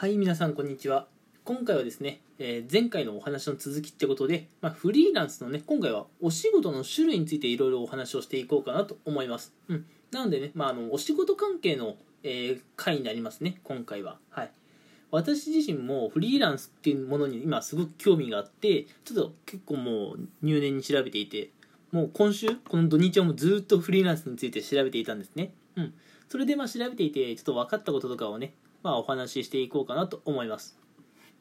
はい皆さんこんにちは。今回はですね、えー前回のお話の続きってことで、まあ、フリーランスのね今回はお仕事の種類についていろいろお話をしていこうかなと思います、うん、なのでね、まあ、あのお仕事関係の、えー回になりますね今回は。はい。私自身もフリーランスっていうものに今すごく興味があってちょっと結構もう入念に調べていてもう今週この土日はもうずっとフリーランスについて調べていたんですね。うん。それでまあ調べていてちょっと分かったこととかをねまあお話ししていこうかなと思います。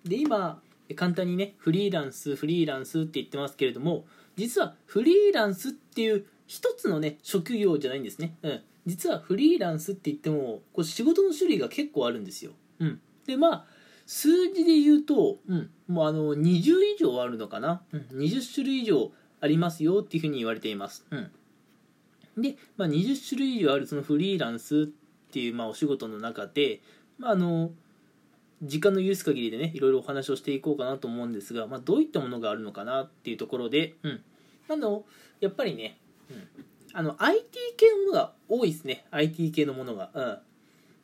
で今簡単にねフリーランスフリーランスって言ってますけれども実はフリーランスっていう一つのね職業じゃないんですね、うん、実はフリーランスって言ってもこう仕事の種類が結構あるんですよ、うん、でまあ数字で言うと、うん、もうあの20以上あるのかな、うん、20種類以上ありますよっていうふうに言われています、うん、で、まあ、20種類以上あるそのフリーランスっていうまあお仕事の中で、まあ、あの時間の許す限りでねいろいろお話をしていこうかなと思うんですが、まあ、どういったものがあるのかなっていうところで、うん、あのやっぱりね、うん、あの IT 系のものが多いですね。IT 系のものが、うん。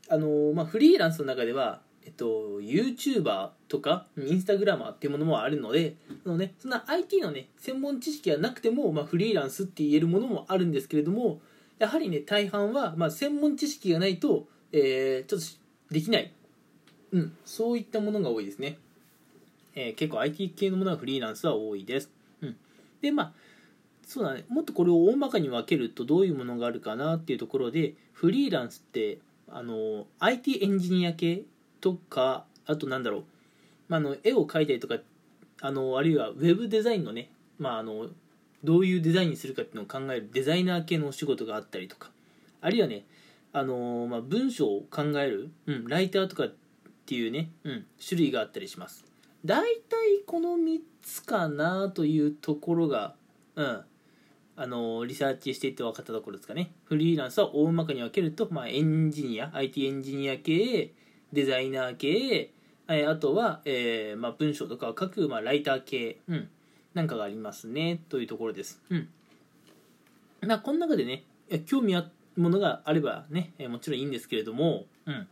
あのまあ、フリーランスの中では、えっと、YouTuber とか Instagramer っていうものもあるのでその、ね、そんな IT のね専門知識がなくても、まあ、フリーランスって言えるものもあるんですけれどもやはりね大半は、まあ、専門知識がないと、えーちょっとできない。うん、そういったものが多いですね。えー結構 IT 系のものはフリーランスは多いです。うん、で、まあ、そうだね、もっとこれを大まかに分けるとどういうものがあるかなっていうところで、フリーランスって、あの、IT エンジニア系とか、あとなんだろう、まあ、の絵を描いたりとか、あの、あるいはウェブデザインのね、まあ、あの、どういうデザインにするかっていうのを考えるデザイナー系のお仕事があったりとか、あるいはね、あのまあ、文章を考える、うん、ライターとかっていうね、うん、種類があったりします。大体この3つかなというところが、うん、あのリサーチしていって分かったところですかね。フリーランスは大まかに分けると、まあ、エンジニア IT エンジニア系デザイナー系えあとは、えーまあ、文章とかを書く、まあ、ライター系、うん、なんかがありますねというところです、うん、まあこの中でね興味あるものがあればねえーもちろんいいんですけれども、うん、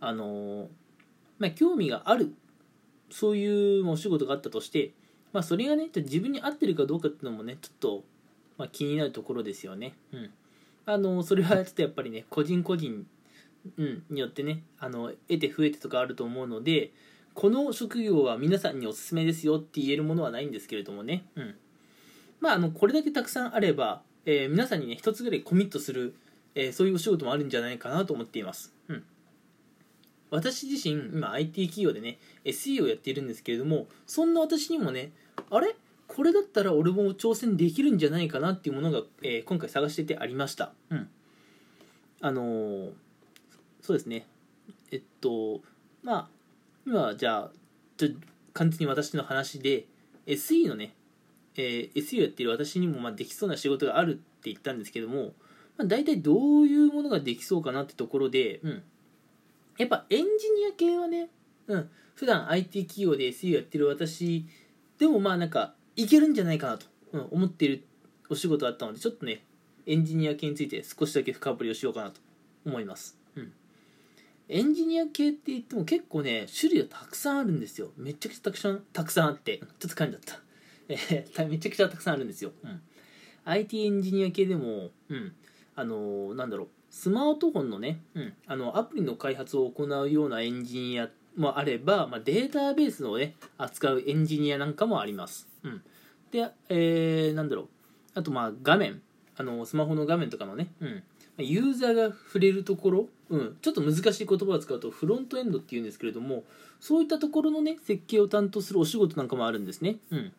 あのーまあ、興味があるそういうお仕事があったとして、まあ、それがね自分に合ってるかどうかっていうのもねちょっと、まあ、気になるところですよね。うん、あのそれはちょっとやっぱりね個人個人、うん、によってねあの得て増えてとかあると思うのでこの職業は皆さんにおすすめですよって言えるものはないんですけれどもね、うん、まああのこれだけたくさんあれば、えー皆さんにね一つぐらいコミットする、えーそういうお仕事もあるんじゃないかなと思っています。うん。私自身今 IT 企業でね SE をやっているんですけれどもそんな私にもねあれ？これだったら俺も挑戦できるんじゃないかなっていうものが、えー今回探しててありました。うん。あのーそうですね。えっとまあ今じゃあちょ完全に私の話で SE のね、えー SE をやっている私にもまあできそうな仕事があるって言ったんですけども、まあ、大体どういうものができそうかなってところで、うん、やっぱエンジニア系はね、うん、普段 IT 企業で SE やってる私でもまあなんかいけるんじゃないかなと、うん、思っているお仕事があったのでちょっとねエンジニア系について少しだけ深掘りをしようかなと思います、うん、エンジニア系って言っても結構ね種類がたくさんあるんですよ。めちゃくちゃたくさんたくさんあってちょっと噛んじゃった、めちゃくちゃたくさんあるんですよ、うん、IT エンジニア系でも、うん、あのなんだろうスマートフォンのね、うん、あのアプリの開発を行うようなエンジニアもあれば、まあ、データベースをね扱うエンジニアなんかもあります、うん、で、えーなんだろう。あとまあ画面。あのスマホの画面とかのね、うん、ユーザーが触れるところ、うん、ちょっと難しい言葉を使うとフロントエンドっていうんですけれどもそういったところのね設計を担当するお仕事なんかもあるんですね、うん、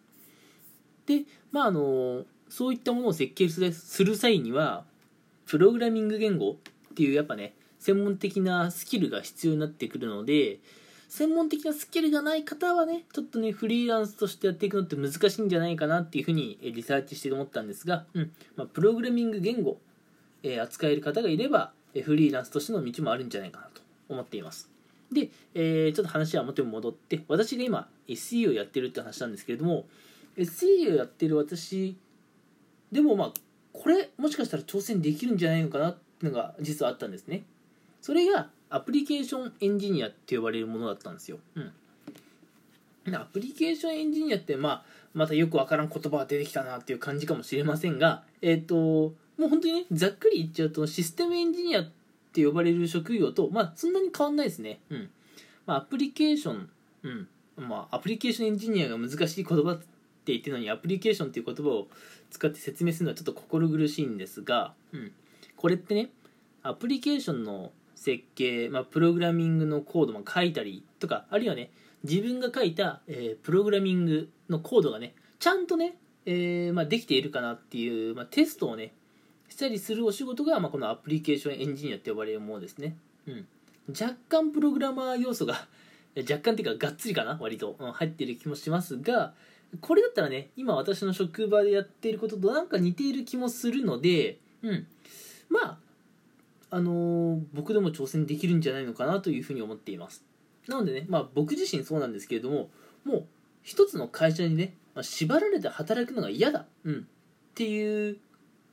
でまああのそういったものを設計する際にはプログラミング言語っていうやっぱね専門的なスキルが必要になってくるので専門的なスキルがない方はねちょっとねフリーランスとしてやっていくのって難しいんじゃないかなっていうふうにリサーチして思ったんですが、うん。まあ、プログラミング言語、えー扱える方がいればフリーランスとしての道もあるんじゃないかなと思っています。で、えーちょっと話は元に戻って私が今 SE をやってるって話なんですけれども SE をやってる私でもまあこれもしかしたら挑戦できるんじゃないのかなっていうのが実はあったんですね。それがアプリケーションエンジニアって呼ばれるものだったんですよ、うん、アプリケーションエンジニアってまあまたよくわからん言葉が出てきたなっていう感じかもしれませんがえっ、ー、ともう本当にねざっくり言っちゃうとシステムエンジニアって呼ばれる職業とまあそんなに変わんないですね。うん。まあアプリケーションうん。まあアプリケーションエンジニアが難しい言葉って言ってるのにアプリケーションっていう言葉を使って説明するのはちょっと心苦しいんですが、うん、これってねアプリケーションの設計、まあ、プログラミングのコードも書いたりとかあるいはね自分が書いた、えー、プログラミングのコードがねちゃんとね、えーまあ、できているかなっていう、まあ、テストをねしたりするお仕事が、ま、このアプリケーションエンジニアって呼ばれるものですね、うん、若干プログラマー要素が若干っていうかがっつりかな割と、うん、入ってる気もしますがこれだったらね今私の職場でやっていることとなんか似ている気もするので、うん、まああのー、僕でも挑戦できるんじゃないのかなというふうに思っています。なのでね、まあ、僕自身そうなんですけれどももう一つの会社にね、まあ、縛られて働くのが嫌だ、うん、っていう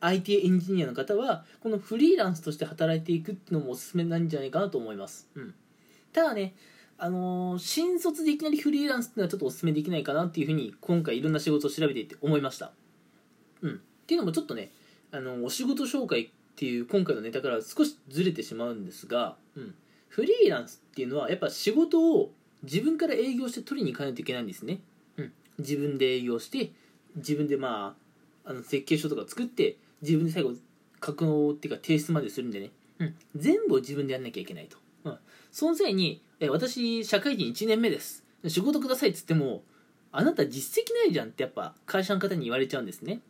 IT エンジニアの方はこのフリーランスとして働いていくっていうのもおすすめなんじゃないかなと思います、うん、ただねあのー、新卒でいきなりフリーランスっていうのはちょっとお勧めできないかなっていうふうに今回いろんな仕事を調べていて思いました。うん。っていうのもちょっとね、あの、お仕事紹介っていう今回のネタから少しずれてしまうんですが、うん。フリーランスっていうのはやっぱ仕事を自分から営業して取りに行かないといけないんですね。うん。自分で営業して、自分でまあ、あの設計書とか作って、自分で最後、格納っていうか提出までするんでね。うん。全部を自分でやんなきゃいけないと。うん。その際に、え私社会人1年目です。仕事くださいっつってもあなた実績ないじゃんってやっぱ会社の方に言われちゃうんですね。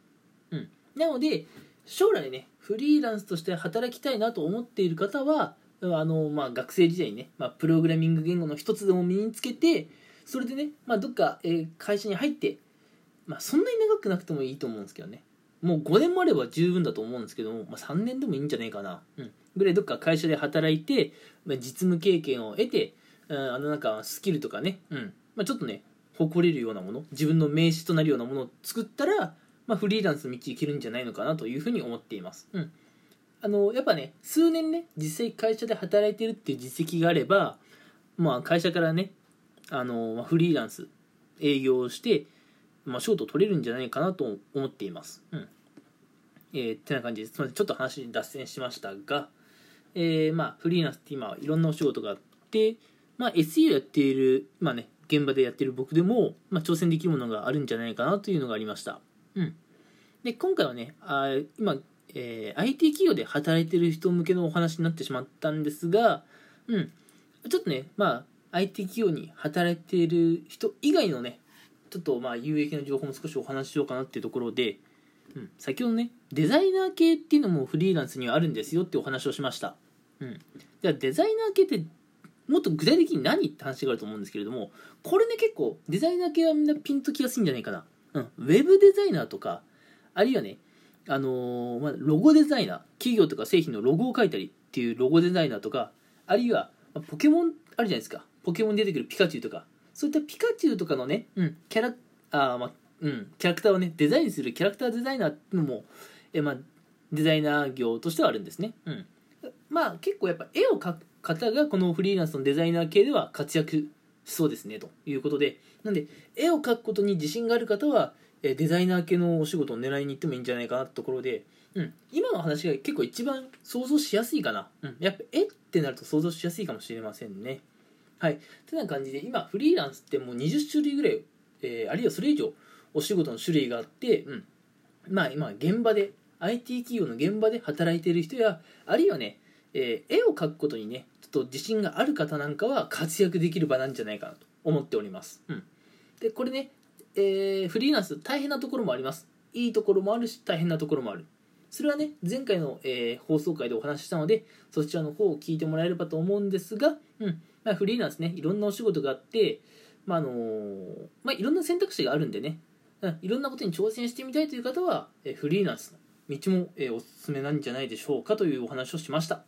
うん。なので将来ねフリーランスとして働きたいなと思っている方はあの、まあ、学生時代にね、まあ、プログラミング言語の一つでも身につけてそれでね、まあ、どっか、えー、会社に入って、まあ、そんなに長くなくてもいいと思うんですけどね。もう5年もあれば十分だと思うんですけども、まあ、3年でもいいんじゃないかな、うん、ぐらいどっか会社で働いて、まあ、実務経験を得てあのなんかスキルとかね、うん。まあ、ちょっとね誇れるようなもの自分の名刺となるようなものを作ったら、まあ、フリーランスの道いけるんじゃないのかなというふうに思っています、うん、あのやっぱね数年ね実際会社で働いてるっていう実績があれば、まあ、会社からねあの、まあ、フリーランス営業をして、まあ、仕事取れるんじゃないかなと思っています、うんえー、ってな感じですすみませんちょっと話脱線しましたが、えー、まあフリーランスって今いろんなお仕事があってまあ、SE をやっている、まあね、現場でやってる僕でも、まあ、挑戦できるものがあるんじゃないかなというのがありました。うん。で、今回はね、あ今、えー、IT 企業で働いてる人向けのお話になってしまったんですが、うん。ちょっとね、まあ、IT 企業に働いている人以外のね、ちょっとまあ有益な情報も少しお話ししようかなっていうところで、うん、先ほどね、デザイナー系っていうのもフリーランスにはあるんですよってお話をしました。うん。じゃあデザイナー系ってもっと具体的に何って話があると思うんですけれども、これね結構デザイナー系はみんなピンときやすいんじゃないかな。うん。ウェブデザイナーとか、あるいはね、あのー、まあ、ロゴデザイナー、企業とか製品のロゴを書いたりっていうロゴデザイナーとか、あるいは、ポケモンあるじゃないですか。ポケモンに出てくるピカチュウとか、そういったピカチュウとかのね、うん、キャラ、あまあ、うん、キャラクターをね、デザインするキャラクターデザイナーっていうのも、えまあ、デザイナー業としてはあるんですね。うん。まあ結構やっぱ絵を描く方がこのフリーランスのデザイナー系では活躍しそうですねということで。なんで絵を描くことに自信がある方はデザイナー系のお仕事を狙いに行ってもいいんじゃないかなってところで、うん、今の話が結構一番想像しやすいかな、うん、やっぱ絵ってなると想像しやすいかもしれませんね。はい。てな感じで今フリーランスってもう20種類ぐらい、えー、あるいはそれ以上お仕事の種類があって、うん、まあ今現場で IT 企業の現場で働いている人やあるいはねえー、絵を描くことにねちょっと自信がある方なんかは活躍できる場なんじゃないかなと思っております、うん、でこれね、えー、フリーランス大変なところもあります。いいところもあるし大変なところもある。それはね前回の、えー、放送回でお話ししたのでそちらの方を聞いてもらえればと思うんですが、うん。まあ、フリーランスねいろんなお仕事があってまああの、まあ、いろんな選択肢があるんでね、うん、いろんなことに挑戦してみたいという方は、え、フリーランスの道も、え、おすすめなんじゃないでしょうかというお話をしました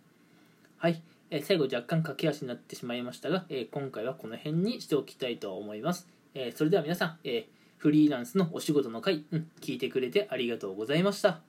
はい、え、最後若干駆け足になってしまいましたが、え、今回はこの辺にしておきたいと思います。え、それでは皆さん、えフリーランスのお仕事の回、うん、聞いてくれてありがとうございました。